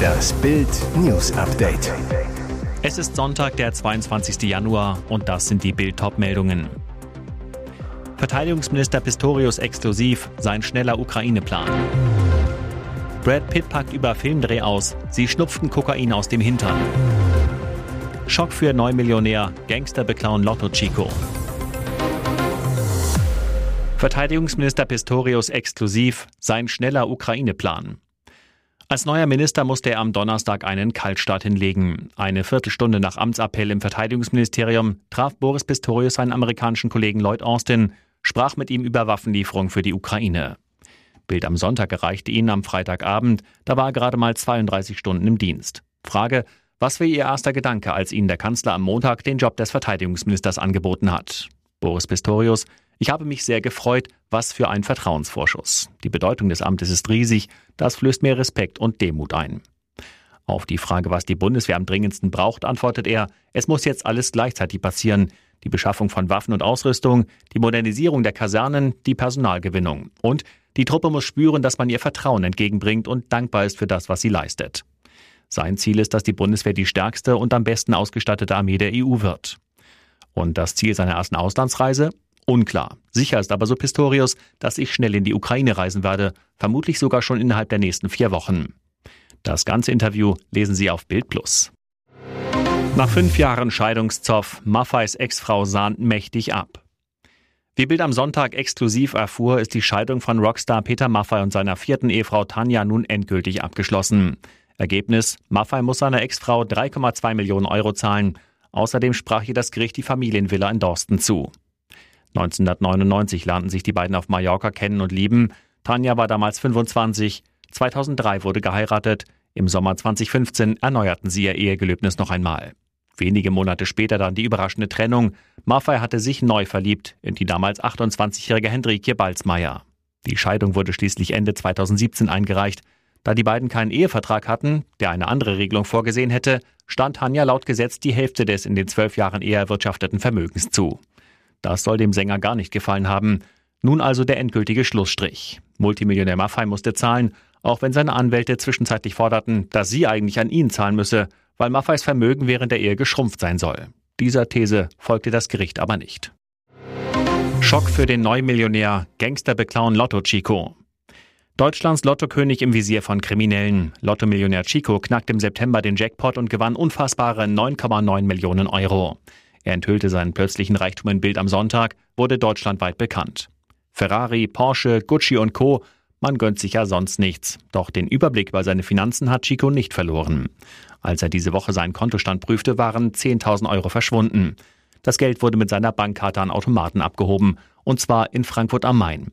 Das Bild News Update. Es ist Sonntag, der 22. Januar und das sind die Bild meldungen Verteidigungsminister Pistorius exklusiv sein schneller Ukraine-Plan. Brad Pitt packt über Filmdreh aus. Sie schnupften Kokain aus dem Hintern. Schock für Neumillionär. Gangster beklauen Lotto Chico. Verteidigungsminister Pistorius exklusiv sein schneller Ukraine-Plan. Als neuer Minister musste er am Donnerstag einen Kaltstart hinlegen. Eine Viertelstunde nach Amtsappell im Verteidigungsministerium traf Boris Pistorius seinen amerikanischen Kollegen Lloyd Austin, sprach mit ihm über Waffenlieferung für die Ukraine. Bild am Sonntag erreichte ihn am Freitagabend, da war er gerade mal 32 Stunden im Dienst. Frage, was war Ihr erster Gedanke, als Ihnen der Kanzler am Montag den Job des Verteidigungsministers angeboten hat? Boris Pistorius, ich habe mich sehr gefreut, was für ein Vertrauensvorschuss. Die Bedeutung des Amtes ist riesig, das flößt mir Respekt und Demut ein. Auf die Frage, was die Bundeswehr am dringendsten braucht, antwortet er, es muss jetzt alles gleichzeitig passieren. Die Beschaffung von Waffen und Ausrüstung, die Modernisierung der Kasernen, die Personalgewinnung. Und die Truppe muss spüren, dass man ihr Vertrauen entgegenbringt und dankbar ist für das, was sie leistet. Sein Ziel ist, dass die Bundeswehr die stärkste und am besten ausgestattete Armee der EU wird. Und das Ziel seiner ersten Auslandsreise? Unklar. Sicher ist aber so Pistorius, dass ich schnell in die Ukraine reisen werde, vermutlich sogar schon innerhalb der nächsten vier Wochen. Das ganze Interview lesen Sie auf Bild Plus. Nach fünf Jahren Scheidungszoff, Maffeis Ex-Frau sahnt mächtig ab. Wie Bild am Sonntag exklusiv erfuhr, ist die Scheidung von Rockstar Peter Maffei und seiner vierten Ehefrau Tanja nun endgültig abgeschlossen. Ergebnis: Maffei muss seiner Ex-Frau 3,2 Millionen Euro zahlen. Außerdem sprach ihr das Gericht die Familienvilla in Dorsten zu. 1999 lernten sich die beiden auf Mallorca kennen und lieben. Tanja war damals 25. 2003 wurde geheiratet. Im Sommer 2015 erneuerten sie ihr Ehegelöbnis noch einmal. Wenige Monate später dann die überraschende Trennung. Maffei hatte sich neu verliebt in die damals 28-jährige Hendrikje Balzmeier. Die Scheidung wurde schließlich Ende 2017 eingereicht. Da die beiden keinen Ehevertrag hatten, der eine andere Regelung vorgesehen hätte, stand Tanja laut Gesetz die Hälfte des in den zwölf Jahren eher erwirtschafteten Vermögens zu. Das soll dem Sänger gar nicht gefallen haben. Nun also der endgültige Schlussstrich. Multimillionär Maffei musste zahlen, auch wenn seine Anwälte zwischenzeitlich forderten, dass sie eigentlich an ihn zahlen müsse, weil Maffeis Vermögen während der Ehe geschrumpft sein soll. Dieser These folgte das Gericht aber nicht. Schock für den Neumillionär, Gangster beklauen Lotto Chico. Deutschlands Lottokönig im Visier von Kriminellen. Lottomillionär Chico knackt im September den Jackpot und gewann unfassbare 9,9 Millionen Euro. Er enthüllte seinen plötzlichen Reichtum in Bild am Sonntag, wurde deutschlandweit bekannt. Ferrari, Porsche, Gucci und Co. Man gönnt sich ja sonst nichts. Doch den Überblick über seine Finanzen hat Chico nicht verloren. Als er diese Woche seinen Kontostand prüfte, waren 10.000 Euro verschwunden. Das Geld wurde mit seiner Bankkarte an Automaten abgehoben, und zwar in Frankfurt am Main.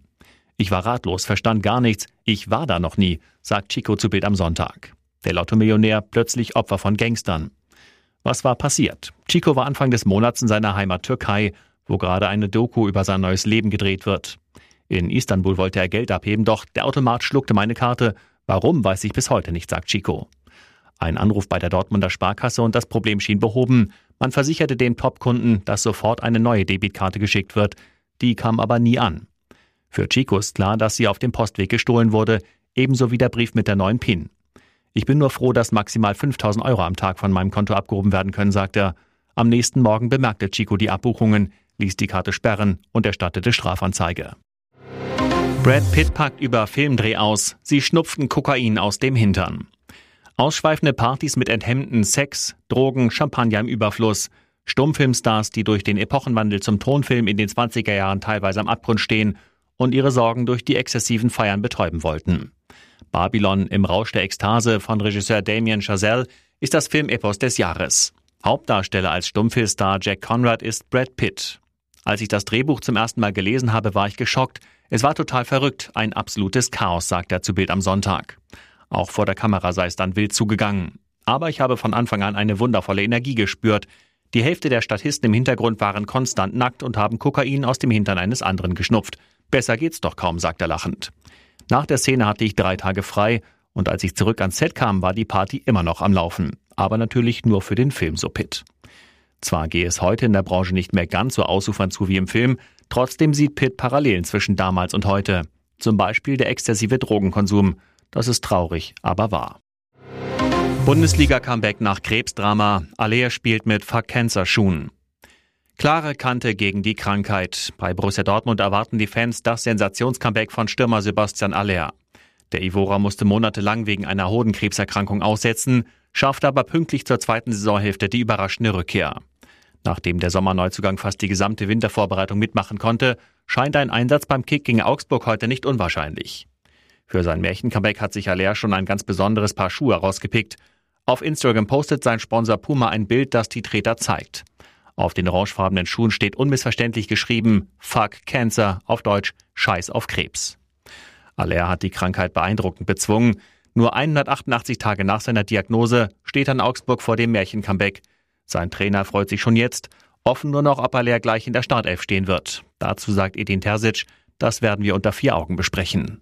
Ich war ratlos, verstand gar nichts, ich war da noch nie, sagt Chico zu Bild am Sonntag. Der Lottomillionär plötzlich Opfer von Gangstern. Was war passiert? Chico war Anfang des Monats in seiner Heimat Türkei, wo gerade eine Doku über sein neues Leben gedreht wird. In Istanbul wollte er Geld abheben, doch der Automat schluckte meine Karte. Warum, weiß ich bis heute nicht, sagt Chico. Ein Anruf bei der Dortmunder Sparkasse und das Problem schien behoben. Man versicherte dem Top-Kunden, dass sofort eine neue Debitkarte geschickt wird. Die kam aber nie an. Für Chico ist klar, dass sie auf dem Postweg gestohlen wurde, ebenso wie der Brief mit der neuen PIN. Ich bin nur froh, dass maximal 5000 Euro am Tag von meinem Konto abgehoben werden können, sagt er. Am nächsten Morgen bemerkte Chico die Abbuchungen, ließ die Karte sperren und erstattete Strafanzeige. Brad Pitt packt über Filmdreh aus. Sie schnupften Kokain aus dem Hintern. Ausschweifende Partys mit enthemmten Sex, Drogen, Champagner im Überfluss. Stummfilmstars, die durch den Epochenwandel zum Tonfilm in den 20er Jahren teilweise am Abgrund stehen und ihre Sorgen durch die exzessiven Feiern betäuben wollten. Babylon im Rausch der Ekstase von Regisseur Damien Chazelle ist das Filmepos des Jahres. Hauptdarsteller als Stummfilmstar Jack Conrad ist Brad Pitt. Als ich das Drehbuch zum ersten Mal gelesen habe, war ich geschockt. Es war total verrückt, ein absolutes Chaos, sagt er zu Bild am Sonntag. Auch vor der Kamera sei es dann wild zugegangen. Aber ich habe von Anfang an eine wundervolle Energie gespürt. Die Hälfte der Statisten im Hintergrund waren konstant nackt und haben Kokain aus dem Hintern eines anderen geschnupft. Besser geht's doch kaum, sagt er lachend. Nach der Szene hatte ich drei Tage frei und als ich zurück ans Set kam, war die Party immer noch am Laufen. Aber natürlich nur für den Film so Pitt. Zwar gehe es heute in der Branche nicht mehr ganz so ausufern zu wie im Film, trotzdem sieht Pitt Parallelen zwischen damals und heute. Zum Beispiel der exzessive Drogenkonsum. Das ist traurig, aber wahr. Bundesliga-Comeback nach Krebsdrama. Alea spielt mit Fuck Cancer Schuhen. Klare Kante gegen die Krankheit. Bei Borussia Dortmund erwarten die Fans das Sensationscomeback von Stürmer Sebastian Aller. Der Ivora musste monatelang wegen einer Hodenkrebserkrankung aussetzen, schaffte aber pünktlich zur zweiten Saisonhälfte die überraschende Rückkehr. Nachdem der Sommerneuzugang fast die gesamte Wintervorbereitung mitmachen konnte, scheint ein Einsatz beim Kick gegen Augsburg heute nicht unwahrscheinlich. Für sein Märchen-Comeback hat sich Aller schon ein ganz besonderes Paar Schuhe rausgepickt. Auf Instagram postet sein Sponsor Puma ein Bild, das die Treter zeigt. Auf den orangefarbenen Schuhen steht unmissverständlich geschrieben Fuck Cancer, auf Deutsch Scheiß auf Krebs. Aller hat die Krankheit beeindruckend bezwungen. Nur 188 Tage nach seiner Diagnose steht dann Augsburg vor dem Märchen-Comeback. Sein Trainer freut sich schon jetzt. Offen nur noch, ob Aller gleich in der Startelf stehen wird. Dazu sagt Edin Terzic, das werden wir unter vier Augen besprechen.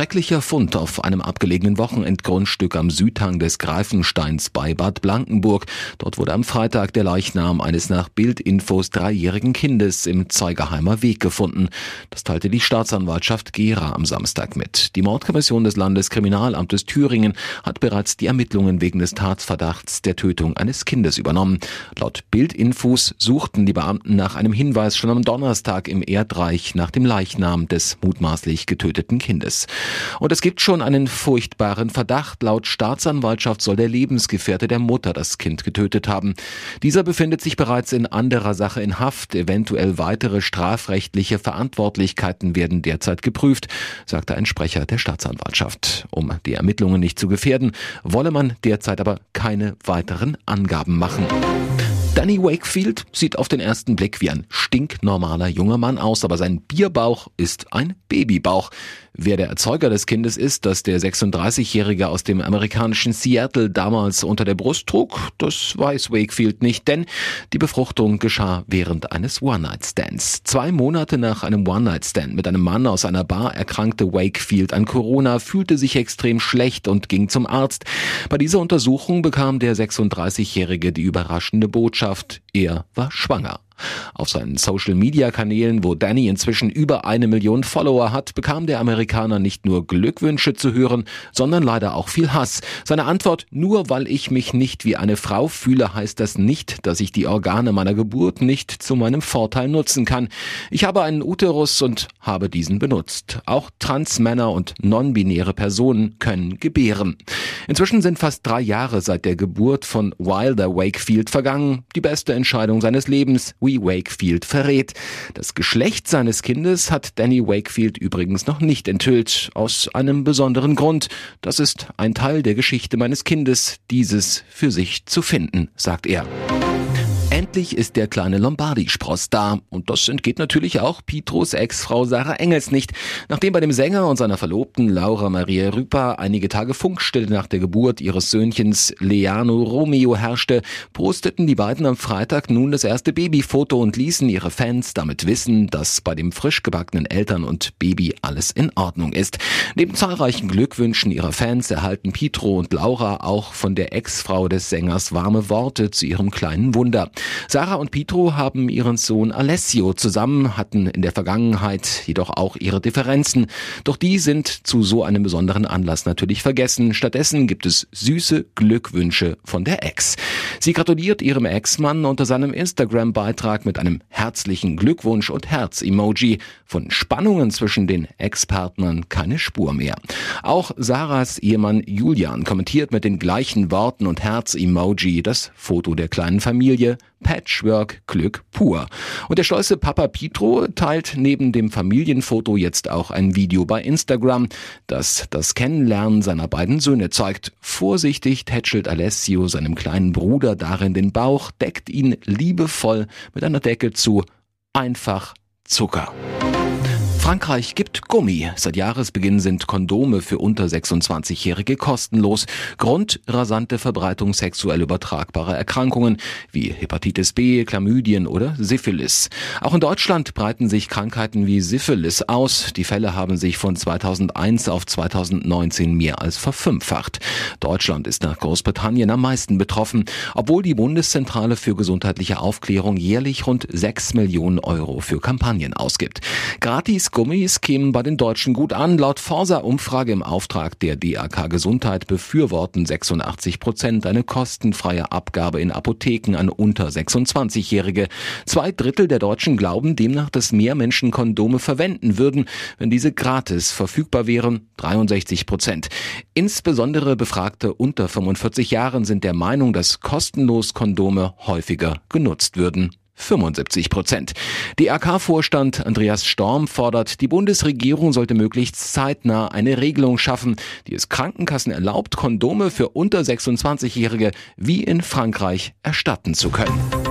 Schrecklicher Fund auf einem abgelegenen Wochenendgrundstück am Südhang des Greifensteins bei Bad Blankenburg. Dort wurde am Freitag der Leichnam eines nach Bildinfos dreijährigen Kindes im Zeigerheimer Weg gefunden. Das teilte die Staatsanwaltschaft Gera am Samstag mit. Die Mordkommission des Landeskriminalamtes Thüringen hat bereits die Ermittlungen wegen des Tatsverdachts der Tötung eines Kindes übernommen. Laut Bildinfos suchten die Beamten nach einem Hinweis schon am Donnerstag im Erdreich nach dem Leichnam des mutmaßlich getöteten Kindes. Und es gibt schon einen furchtbaren Verdacht. Laut Staatsanwaltschaft soll der Lebensgefährte der Mutter das Kind getötet haben. Dieser befindet sich bereits in anderer Sache in Haft. Eventuell weitere strafrechtliche Verantwortlichkeiten werden derzeit geprüft, sagte ein Sprecher der Staatsanwaltschaft. Um die Ermittlungen nicht zu gefährden, wolle man derzeit aber keine weiteren Angaben machen. Danny Wakefield sieht auf den ersten Blick wie ein stinknormaler junger Mann aus, aber sein Bierbauch ist ein Babybauch. Wer der Erzeuger des Kindes ist, das der 36-Jährige aus dem amerikanischen Seattle damals unter der Brust trug, das weiß Wakefield nicht, denn die Befruchtung geschah während eines One-Night-Stands. Zwei Monate nach einem One-Night-Stand mit einem Mann aus einer Bar erkrankte Wakefield an Corona, fühlte sich extrem schlecht und ging zum Arzt. Bei dieser Untersuchung bekam der 36-Jährige die überraschende Botschaft, er war schwanger. Auf seinen Social-Media-Kanälen, wo Danny inzwischen über eine Million Follower hat, bekam der Amerikaner nicht nur Glückwünsche zu hören, sondern leider auch viel Hass. Seine Antwort, nur weil ich mich nicht wie eine Frau fühle, heißt das nicht, dass ich die Organe meiner Geburt nicht zu meinem Vorteil nutzen kann. Ich habe einen Uterus und habe diesen benutzt. Auch Transmänner und non-binäre Personen können gebären. Inzwischen sind fast drei Jahre seit der Geburt von Wilder Wakefield vergangen. Die beste Entscheidung seines Lebens. We Wakefield verrät. Das Geschlecht seines Kindes hat Danny Wakefield übrigens noch nicht enthüllt, aus einem besonderen Grund. Das ist ein Teil der Geschichte meines Kindes, dieses für sich zu finden, sagt er. Endlich ist der kleine Lombardi-Spross da. Und das entgeht natürlich auch Pietros Ex-Frau Sarah Engels nicht. Nachdem bei dem Sänger und seiner Verlobten Laura Maria Rüper einige Tage Funkstille nach der Geburt ihres Söhnchens Leano Romeo herrschte, posteten die beiden am Freitag nun das erste Babyfoto und ließen ihre Fans damit wissen, dass bei dem frisch gebackenen Eltern und Baby alles in Ordnung ist. Neben zahlreichen Glückwünschen ihrer Fans erhalten Pietro und Laura auch von der Ex-Frau des Sängers warme Worte zu ihrem kleinen Wunder. Sarah und Pietro haben ihren Sohn Alessio zusammen, hatten in der Vergangenheit jedoch auch ihre Differenzen. Doch die sind zu so einem besonderen Anlass natürlich vergessen. Stattdessen gibt es süße Glückwünsche von der Ex. Sie gratuliert ihrem Ex-Mann unter seinem Instagram-Beitrag mit einem herzlichen Glückwunsch und Herz-Emoji. Von Spannungen zwischen den Ex-Partnern keine Spur mehr. Auch Sarahs Ehemann Julian kommentiert mit den gleichen Worten und Herz-Emoji das Foto der kleinen Familie. Patchwork Glück pur. Und der stolze Papa Pietro teilt neben dem Familienfoto jetzt auch ein Video bei Instagram, das das Kennenlernen seiner beiden Söhne zeigt. Vorsichtig tätschelt Alessio seinem kleinen Bruder darin den Bauch, deckt ihn liebevoll mit einer Decke zu. Einfach Zucker. Frankreich gibt Gummi. Seit Jahresbeginn sind Kondome für unter 26-Jährige kostenlos. Grund rasante Verbreitung sexuell übertragbarer Erkrankungen wie Hepatitis B, Chlamydien oder Syphilis. Auch in Deutschland breiten sich Krankheiten wie Syphilis aus. Die Fälle haben sich von 2001 auf 2019 mehr als verfünffacht. Deutschland ist nach Großbritannien am meisten betroffen, obwohl die Bundeszentrale für gesundheitliche Aufklärung jährlich rund 6 Millionen Euro für Kampagnen ausgibt. Gratis Gummis kämen bei den Deutschen gut an. Laut Forsa-Umfrage im Auftrag der DAK Gesundheit befürworten 86 Prozent eine kostenfreie Abgabe in Apotheken an unter 26-Jährige. Zwei Drittel der Deutschen glauben demnach, dass mehr Menschen Kondome verwenden würden, wenn diese gratis verfügbar wären. 63 Prozent. Insbesondere Befragte unter 45 Jahren sind der Meinung, dass kostenlos Kondome häufiger genutzt würden. 75 Prozent. DRK-Vorstand Andreas Storm fordert, die Bundesregierung sollte möglichst zeitnah eine Regelung schaffen, die es Krankenkassen erlaubt, Kondome für unter 26-Jährige wie in Frankreich erstatten zu können.